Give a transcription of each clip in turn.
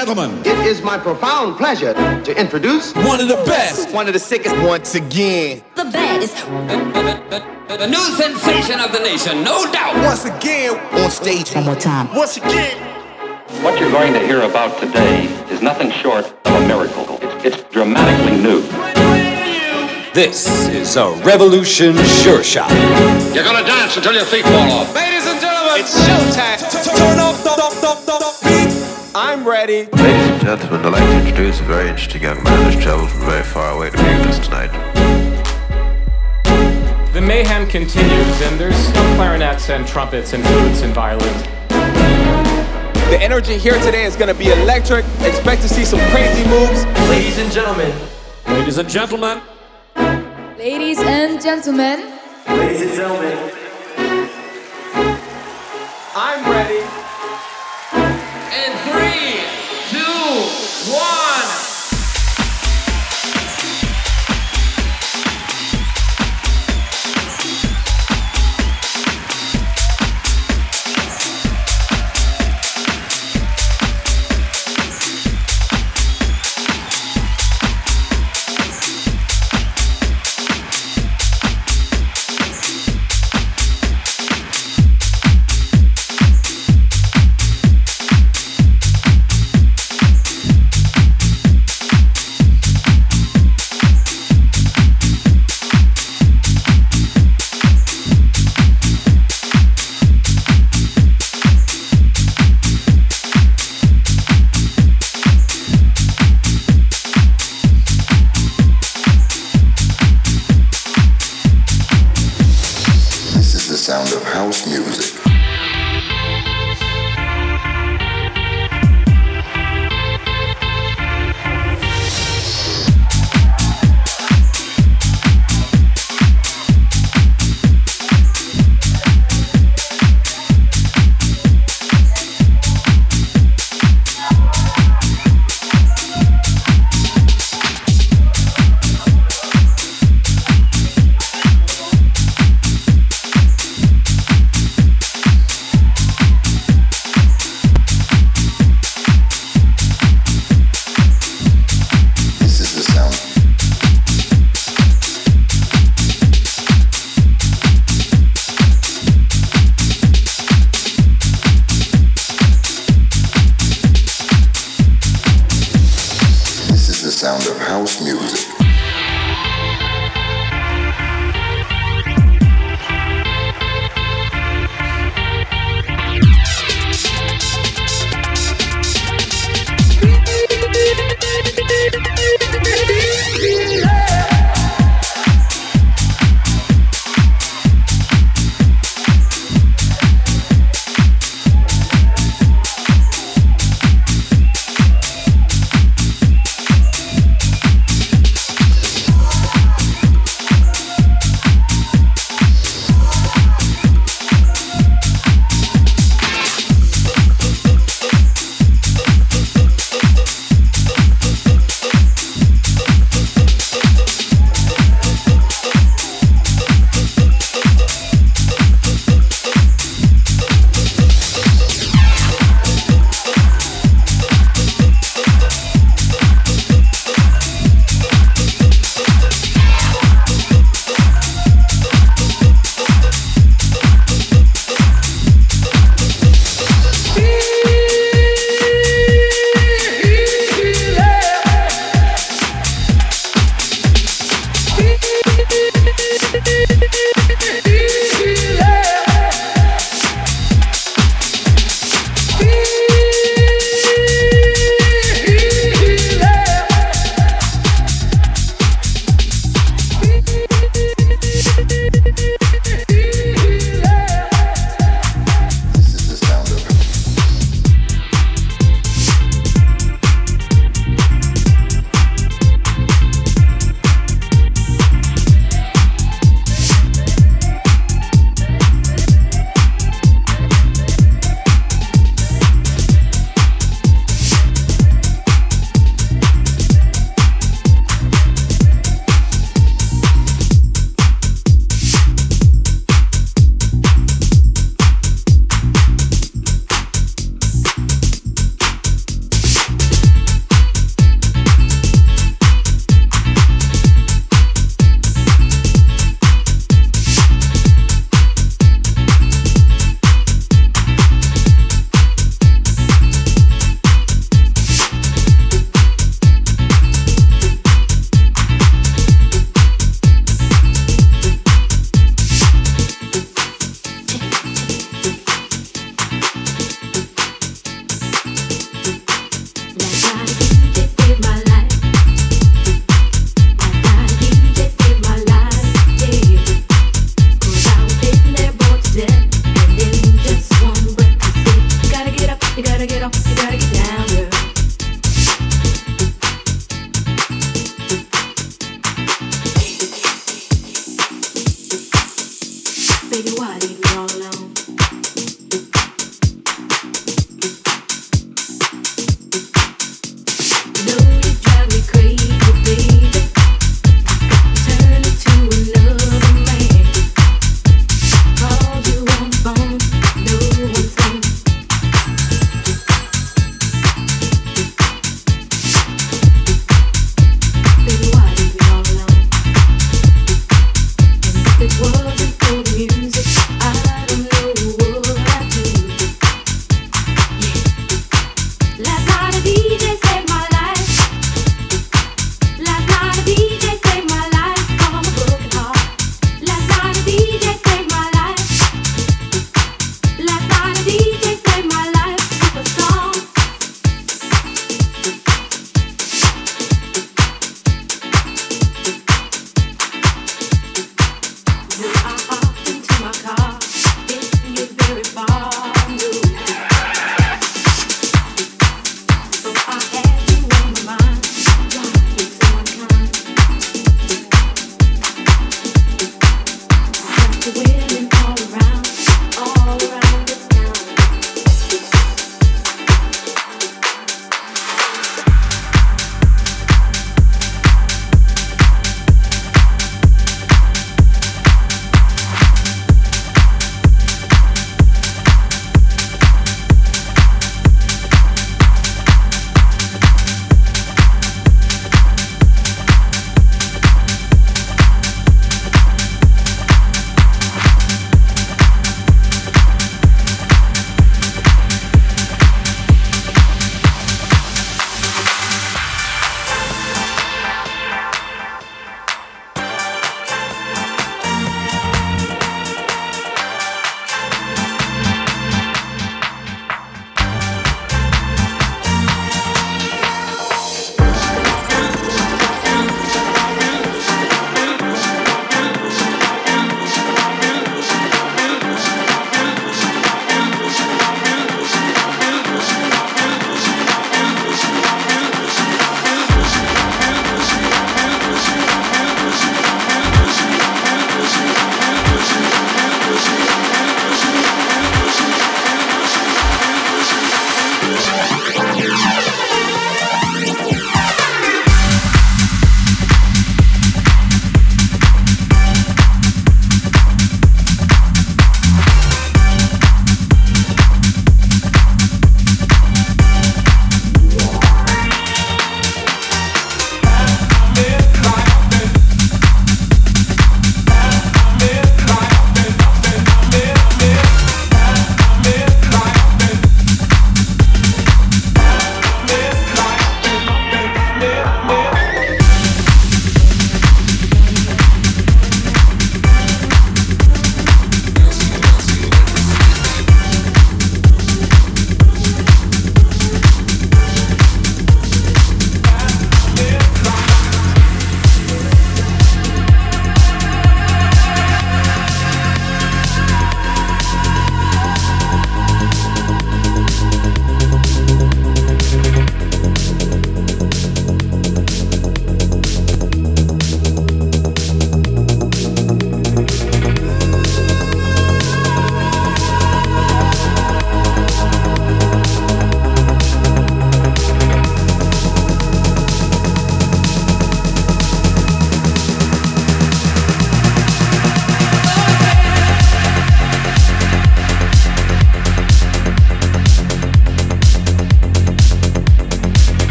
Ladies and gentlemen, it is my profound pleasure to introduce one of the best, one of the sickest, once again, the best. the, the, the new sensation of the nation, no doubt. Once again, on stage. One more time. Once again. What you're going to hear about today is nothing short of a miracle. It's, it's dramatically new. This is a revolution sure shot. You're gonna dance until your feet fall off. Ladies and gentlemen, it's showtime. Turn up the, the, the, the beat. I'm ready. Ladies and gentlemen, I'd like to introduce a very interesting young man who's traveled from very far away to be with us tonight. The mayhem continues, and there's some clarinets and trumpets and flutes and violins. The energy here today is going to be electric. Expect to see some crazy moves. Ladies and gentlemen. Ladies and gentlemen. Ladies and gentlemen. Ladies and gentlemen. I'm ready.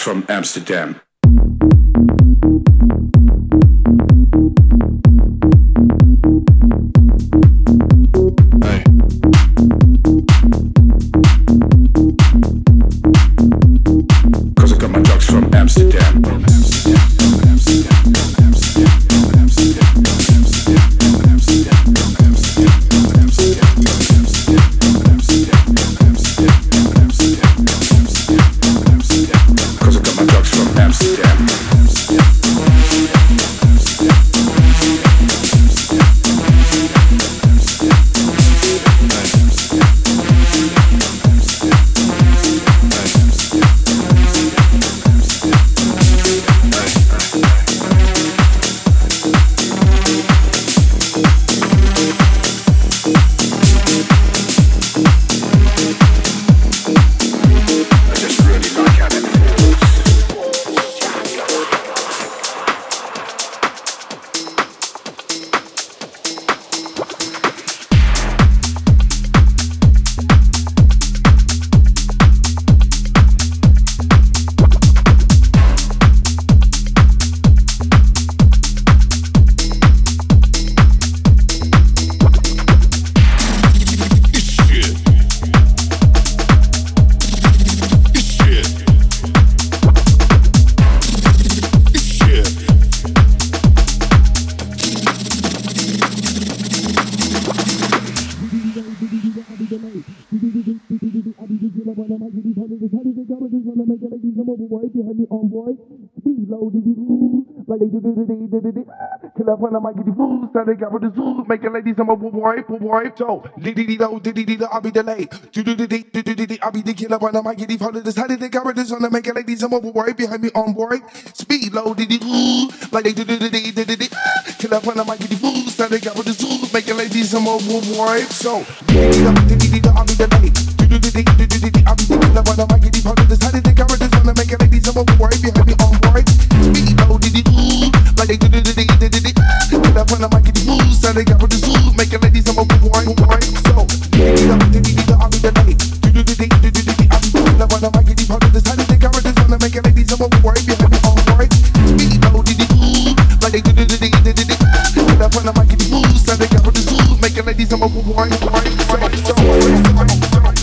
From Amsterdam. When I might get the food, so they got with the zoo, make it ladies, I'm a wipe, wipe, so, diddy do, diddy do, I'll be delayed, do do diddy, do do diddy, I'll be the killer when I might get the food, this how did they got with this on the make it ladies, I'm a wipe, behind me on board, speed low, diddy, ooh, like they do do diddy, diddy diddy, kill up when I might get the food, so they got with the zoo, make it ladies, I'm a wipe, so, diddy do, diddy do, I'll be delayed, do do diddy, do do diddy, I'll be the killer when I might get the food, this how did they got with this on the make it ladies, I'm wipe, behind me on board, speed low, diddy, ooh, like they do do kill up when I might get the food, so they got the zoo, make it ladies, I'm a wipe, wipe, so, do, diddy dee do, I'll be delayed, do do diddy, do do diddy, I'll be the killer when I might get the food, this how did they got with this on the make it ladies, I'm a wipe, behind me on board, speed low, diddy, ooh, like they do do diddy, diddy diddy, kill up when I might get the food, so they got with the zoo, make it ladies, I'm a wipe, wipe, so, so,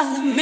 Take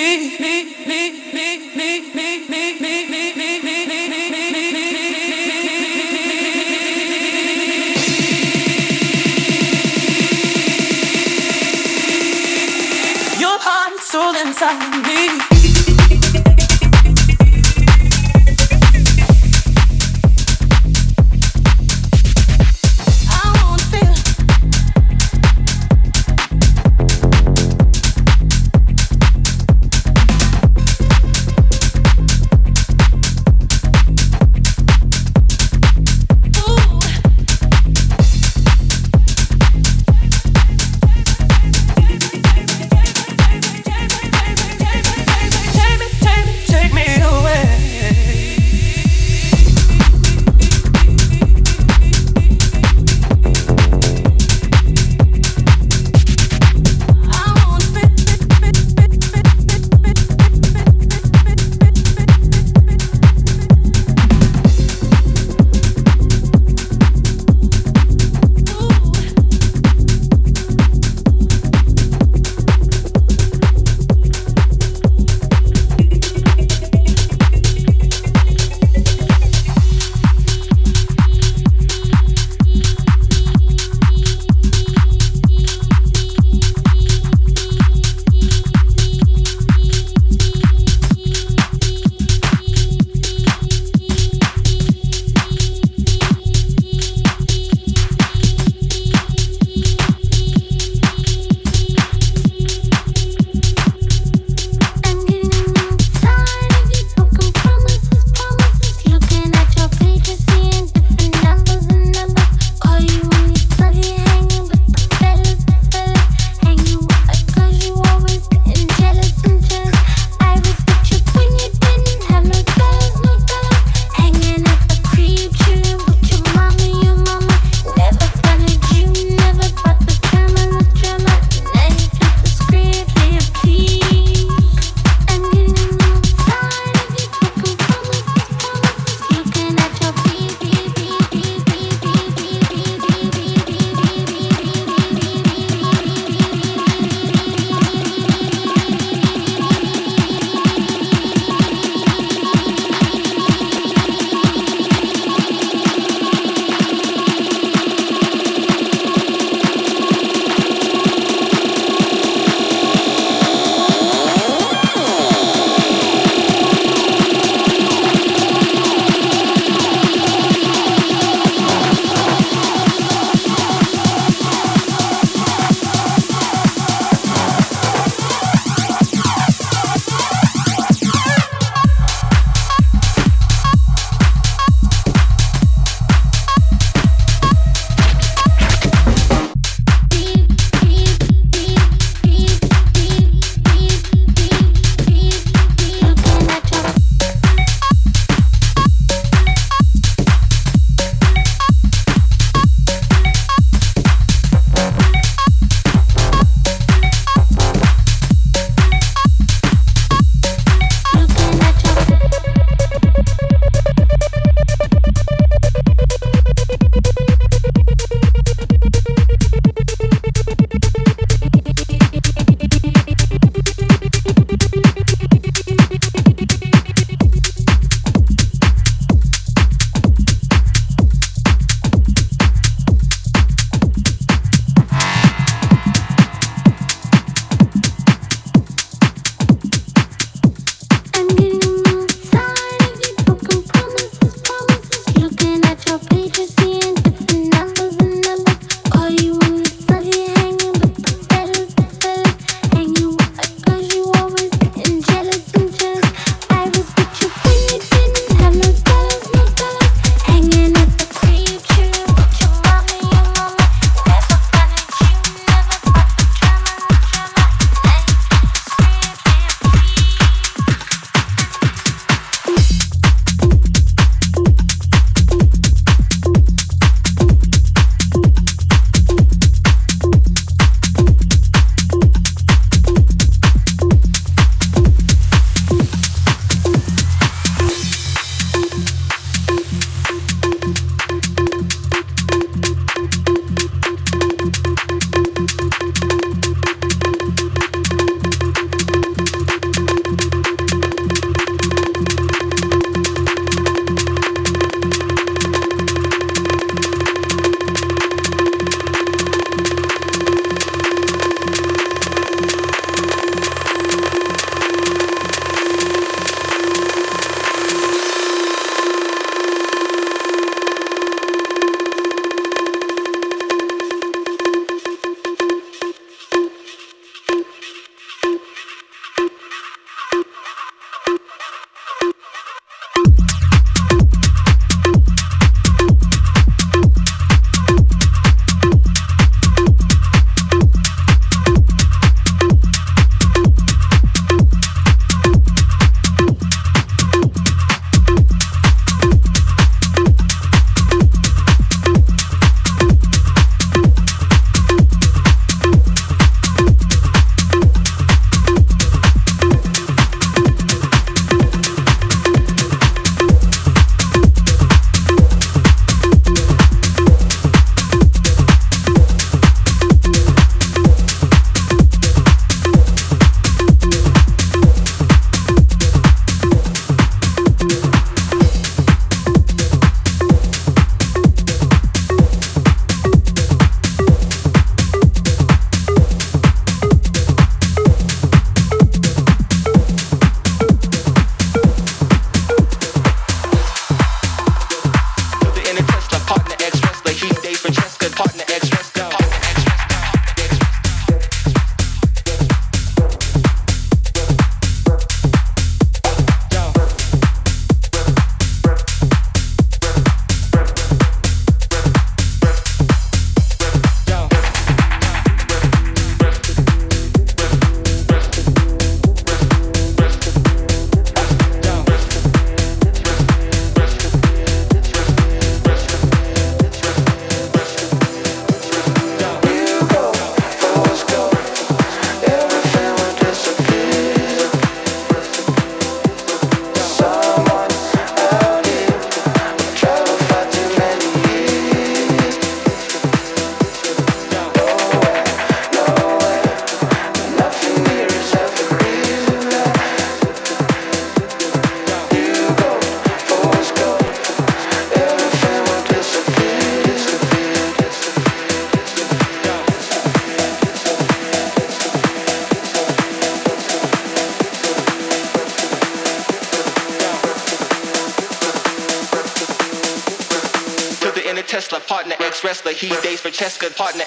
For partner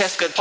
To the